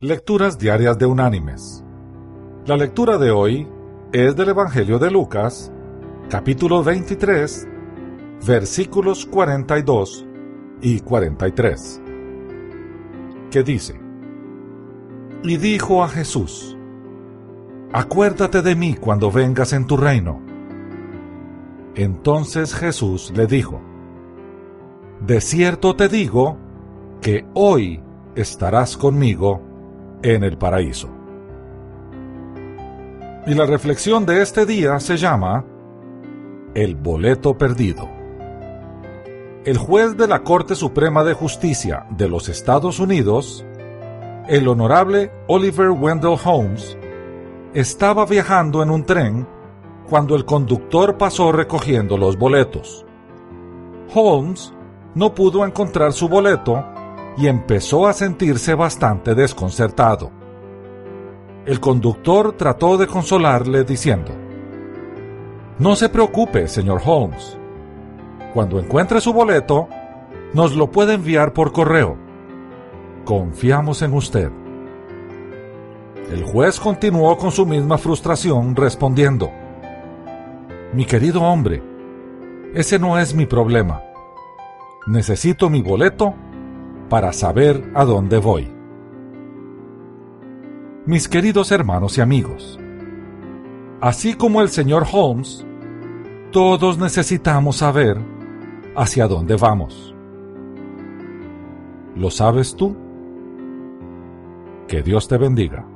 Lecturas Diarias de Unánimes. La lectura de hoy es del Evangelio de Lucas, capítulo 23, versículos 42 y 43, que dice, Y dijo a Jesús, Acuérdate de mí cuando vengas en tu reino. Entonces Jesús le dijo, De cierto te digo que hoy estarás conmigo en el paraíso. Y la reflexión de este día se llama El boleto perdido. El juez de la Corte Suprema de Justicia de los Estados Unidos, el honorable Oliver Wendell Holmes, estaba viajando en un tren cuando el conductor pasó recogiendo los boletos. Holmes no pudo encontrar su boleto y empezó a sentirse bastante desconcertado. El conductor trató de consolarle diciendo, No se preocupe, señor Holmes. Cuando encuentre su boleto, nos lo puede enviar por correo. Confiamos en usted. El juez continuó con su misma frustración respondiendo, Mi querido hombre, ese no es mi problema. Necesito mi boleto para saber a dónde voy. Mis queridos hermanos y amigos, así como el señor Holmes, todos necesitamos saber hacia dónde vamos. ¿Lo sabes tú? Que Dios te bendiga.